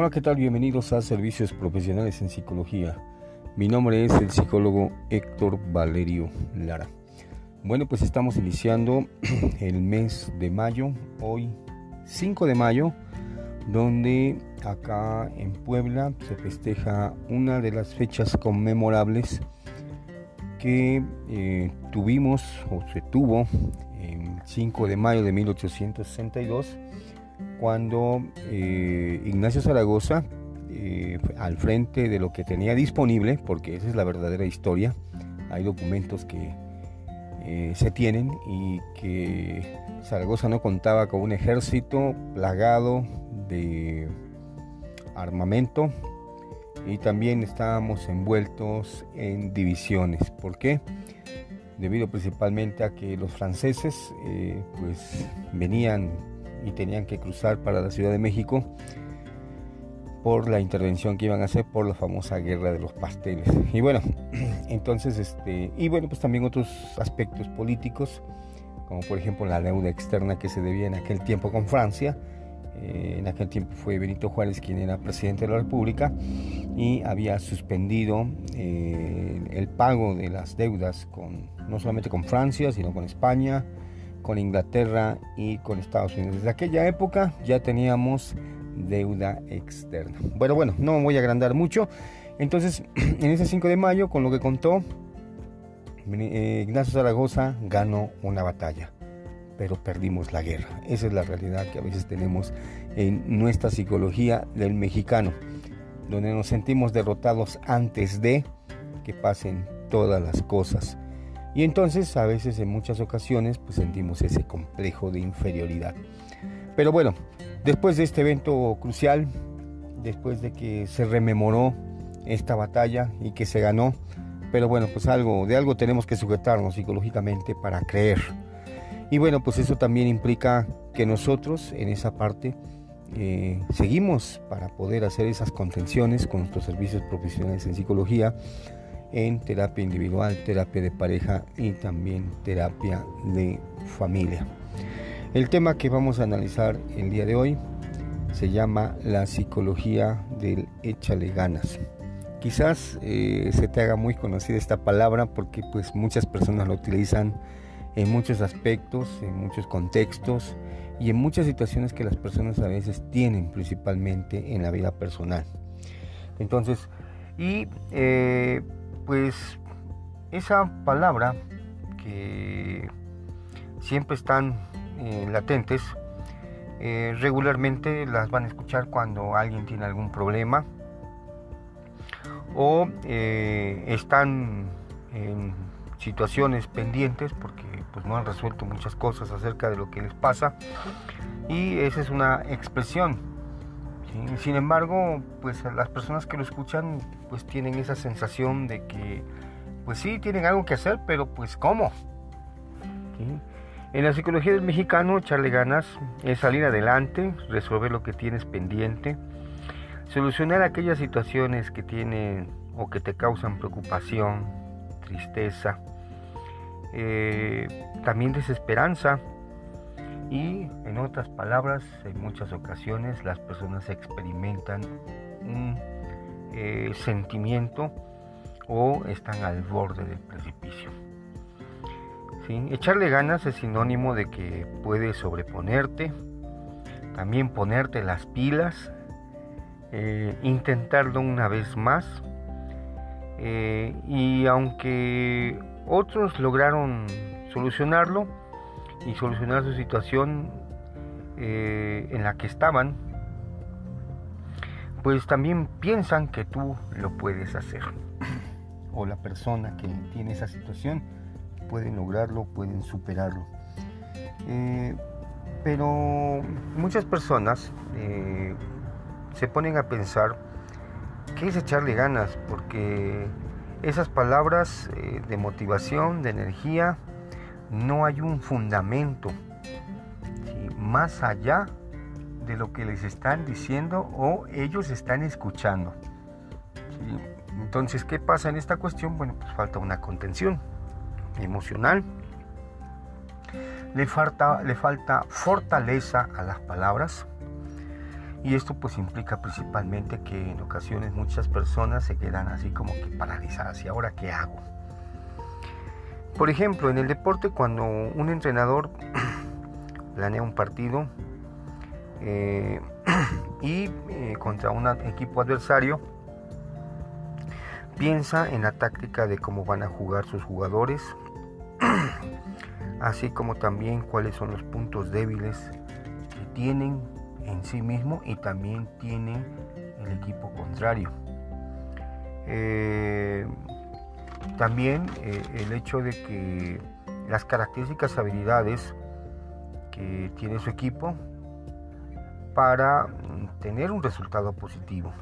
Hola, ¿qué tal? Bienvenidos a Servicios Profesionales en Psicología. Mi nombre es el psicólogo Héctor Valerio Lara. Bueno, pues estamos iniciando el mes de mayo, hoy 5 de mayo, donde acá en Puebla se festeja una de las fechas conmemorables que eh, tuvimos o se tuvo el 5 de mayo de 1862 cuando eh, Ignacio Zaragoza, eh, al frente de lo que tenía disponible, porque esa es la verdadera historia, hay documentos que eh, se tienen y que Zaragoza no contaba con un ejército plagado de armamento y también estábamos envueltos en divisiones. ¿Por qué? Debido principalmente a que los franceses pues venían y tenían que cruzar para la Ciudad de México por la intervención que iban a hacer por la famosa guerra de los pasteles. Y bueno, entonces, este, y bueno, pues también otros aspectos políticos, como por ejemplo la deuda externa que se debía en aquel tiempo con Francia. Eh, en aquel tiempo fue Benito Juárez quien era presidente de la República y había suspendido eh, el pago de las deudas con, no solamente con Francia, sino con España, con Inglaterra y con Estados Unidos. Desde aquella época ya teníamos deuda externa. Bueno, bueno, no me voy a agrandar mucho. Entonces, en ese 5 de mayo, con lo que contó, eh, Ignacio Zaragoza ganó una batalla, pero perdimos la guerra. Esa es la realidad que a veces tenemos en nuestra psicología del mexicano, donde nos sentimos derrotados antes de que pasen todas las cosas. Y entonces a veces en muchas ocasiones pues sentimos ese complejo de inferioridad. Pero bueno, después de este evento crucial, después de que se rememoró esta batalla y que se ganó, pero bueno, pues algo de algo tenemos que sujetarnos psicológicamente para creer. Y bueno, pues eso también implica que nosotros en esa parte eh, seguimos para poder hacer esas contenciones con nuestros servicios profesionales en psicología en terapia individual, terapia de pareja y también terapia de familia. El tema que vamos a analizar el día de hoy se llama la psicología del échale ganas. Quizás eh, se te haga muy conocida esta palabra porque pues muchas personas lo utilizan en muchos aspectos, en muchos contextos y en muchas situaciones que las personas a veces tienen principalmente en la vida personal. Entonces, y eh, pues esa palabra que siempre están eh, latentes, eh, regularmente las van a escuchar cuando alguien tiene algún problema o eh, están en situaciones pendientes porque pues no han resuelto muchas cosas acerca de lo que les pasa. Y esa es una expresión sin embargo, pues las personas que lo escuchan pues tienen esa sensación de que pues sí, tienen algo que hacer, pero pues ¿cómo? En la psicología del mexicano, echarle ganas es salir adelante, resolver lo que tienes pendiente, solucionar aquellas situaciones que tienen o que te causan preocupación, tristeza, eh, también desesperanza, y en otras palabras, en muchas ocasiones las personas experimentan un eh, sentimiento o están al borde del precipicio. Echarle ganas es sinónimo de que puedes sobreponerte, también ponerte las pilas, eh, intentarlo una vez más. Eh, y aunque otros lograron solucionarlo, y solucionar su situación eh, en la que estaban, pues también piensan que tú lo puedes hacer. O la persona que tiene esa situación pueden lograrlo, pueden superarlo. Eh, pero muchas personas eh, se ponen a pensar que es echarle ganas, porque esas palabras de motivación, de energía, no hay un fundamento más allá de lo que les están diciendo o ellos están escuchando. Entonces, ¿qué pasa en esta cuestión? Bueno, pues falta una contención emocional, le falta, le falta fortaleza a las palabras, Y esto pues implica principalmente que en ocasiones muchas personas se quedan así como que paralizadas. ¿Y ahora qué hago? Por ejemplo, en el deporte cuando un entrenador planea un partido eh, y eh, contra un equipo adversario, piensa en la táctica de cómo van a jugar sus jugadores, así como también cuáles son los puntos débiles que tienen en sí mismo y también tiene el equipo contrario. Eh, también eh, el hecho de que las características, habilidades que tiene su equipo para mm, tener un resultado positivo.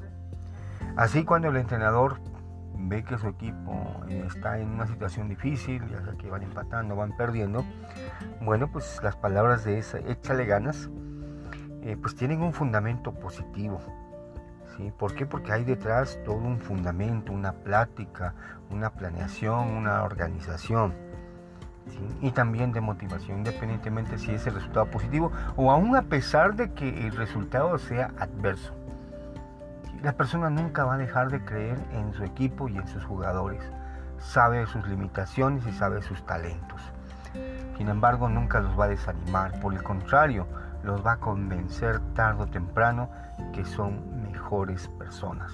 Así cuando el entrenador ve que su equipo eh, está en una situación difícil, ya sea que van empatando, van perdiendo, bueno, pues las palabras de esa, échale ganas, eh, pues tienen un fundamento positivo. ¿Sí? ¿Por qué? Porque hay detrás todo un fundamento, una plática, una planeación, una organización. Y también de motivación, independientemente si es el resultado positivo o aún a pesar de que el resultado sea adverso. La persona nunca va a dejar de creer en su equipo y en sus jugadores. Sabe sus limitaciones y sabe sus talentos. Sin embargo, nunca los va a desanimar. Por el contrario, los va a convencer tarde o temprano que son mejores personas.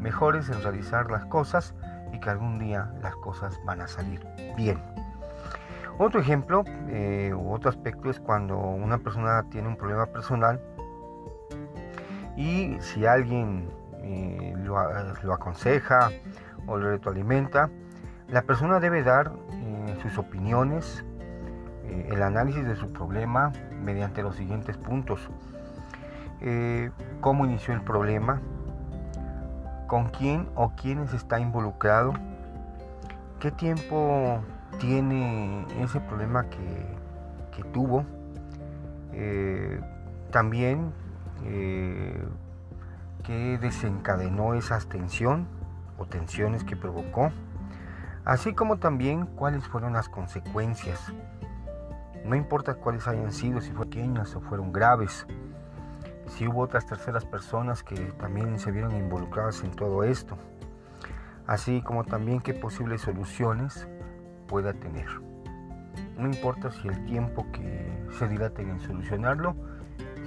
Mejores en realizar las cosas y que algún día las cosas van a salir bien. Otro ejemplo eh, u otro aspecto es cuando una persona tiene un problema personal y si alguien eh, lo, aconseja o lo retroalimenta, la persona debe dar eh, sus opiniones, el análisis de su problema mediante los siguientes puntos. cómo inició el problema, con quién o quiénes está involucrado, qué tiempo tiene ese problema que, tuvo. Eh, también eh, que desencadenó esa tensión o tensiones que provocó, así como también cuáles fueron las consecuencias. No importa cuáles hayan sido, si fueron pequeñas o fueron graves, si hubo otras terceras personas que también se vieron involucradas en todo esto, así como también qué posibles soluciones pueda tener. No importa si el tiempo que se dilate en solucionarlo,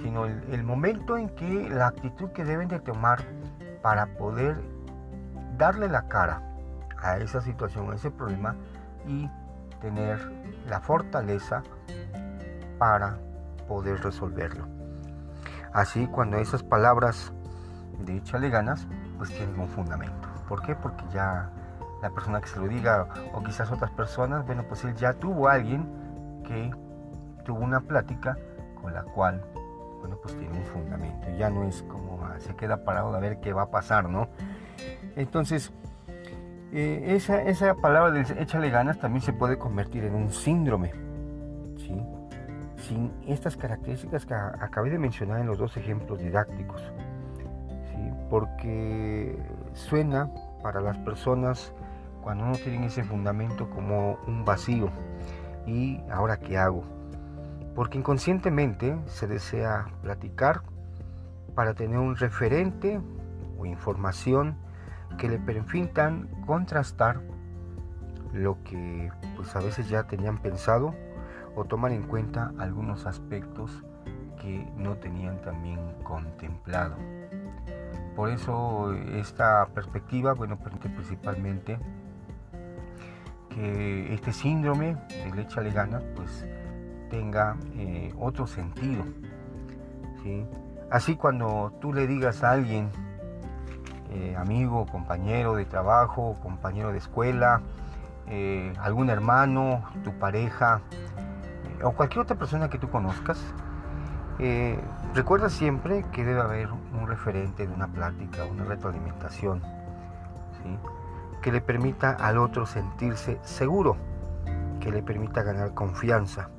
sino el, momento en que la actitud que deben de tomar para poder darle la cara a esa situación, a ese problema y tener la fortaleza para poder resolverlo. Así cuando esas palabras de échale ganas, pues tienen un fundamento. ¿Por qué? Porque ya la persona que se lo diga o quizás otras personas, bueno, pues él ya tuvo alguien que tuvo una plática con la cual, bueno, pues tiene un fundamento. Ya no es como ah, se queda parado a ver qué va a pasar, ¿no? Entonces, eh, esa, esa palabra de échale ganas también se puede convertir en un síndrome, ¿sí? Sin estas características que acabé de mencionar en los dos ejemplos didácticos. Porque suena para las personas cuando no tienen ese fundamento como un vacío. ¿Y ahora qué hago? Porque inconscientemente se desea platicar para tener un referente o información que le permitan contrastar lo que pues a veces ya tenían pensado o tomar en cuenta algunos aspectos que no tenían también contemplado. Por eso esta perspectiva, bueno, permite principalmente que este síndrome de leche alegana pues tenga eh, otro sentido. Así cuando tú le digas a alguien, eh, amigo, compañero de trabajo, compañero de escuela, eh, algún hermano, tu pareja o cualquier otra persona que tú conozcas, recuerda siempre que debe haber un referente de una plática, una retroalimentación. ¿sí? que le permita al otro sentirse seguro, que le permita ganar confianza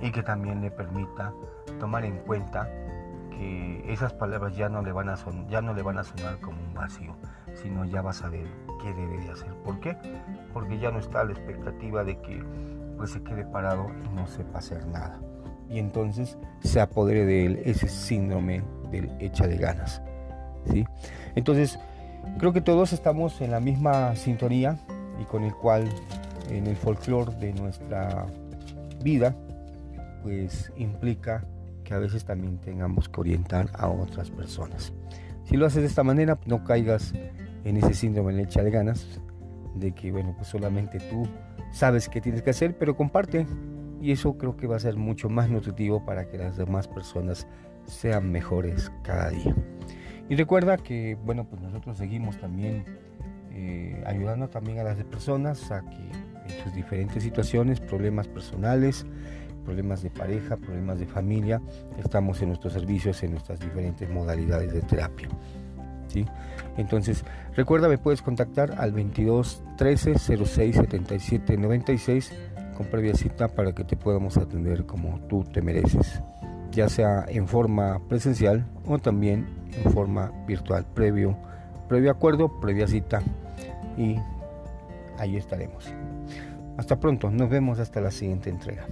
y que también le permita tomar en cuenta que esas palabras ya no le van a, son, ya no le van a sonar como un vacío, sino ya va a saber qué debe de hacer. ¿Por qué? Porque ya no está la expectativa de que pues se quede parado y no sepa hacer nada. Y entonces se apodere de él ese síndrome del échale ganas. ¿sí? Entonces, creo que todos estamos en la misma sintonía y con el cual en el folclore de nuestra vida, pues implica que a veces también tengamos que orientar a otras personas. Si lo haces de esta manera, no caigas en ese síndrome de leche de ganas, de que, bueno, pues solamente tú sabes qué tienes que hacer, pero comparte. Y eso creo que va a ser mucho más nutritivo para que las demás personas sean mejores cada día. Y recuerda que, bueno, pues nosotros seguimos también eh, ayudando también a las personas a que en sus diferentes situaciones, problemas personales, problemas de pareja, problemas de familia, estamos en nuestros servicios en nuestras diferentes modalidades de terapia. Entonces, recuerda, me puedes contactar al 22 13 06 77 96 con previa cita para que te podamos atender como tú te mereces, ya sea en forma presencial o también en forma virtual, previo, previo acuerdo, previa cita y ahí estaremos. Hasta pronto, nos vemos hasta la siguiente entrega.